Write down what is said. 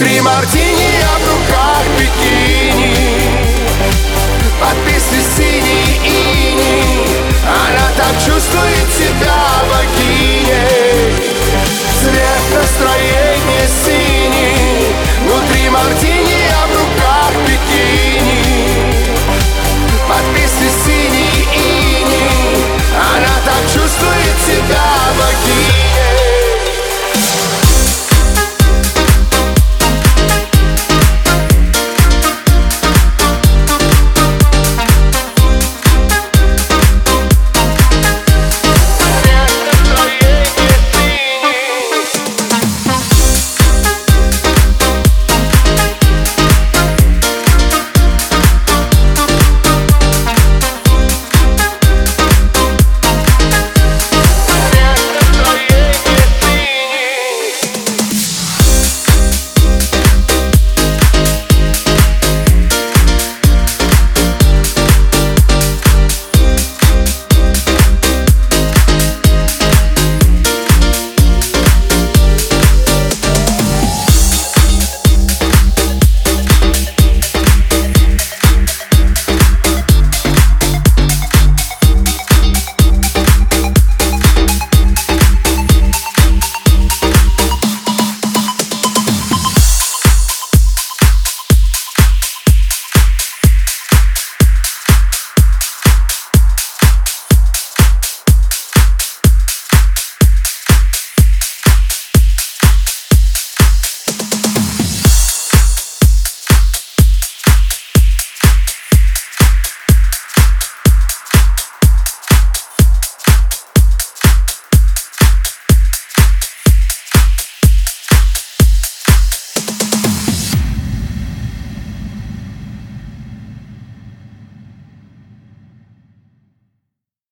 Три мартини, я в руках бикини. Подписи синий ини. Она так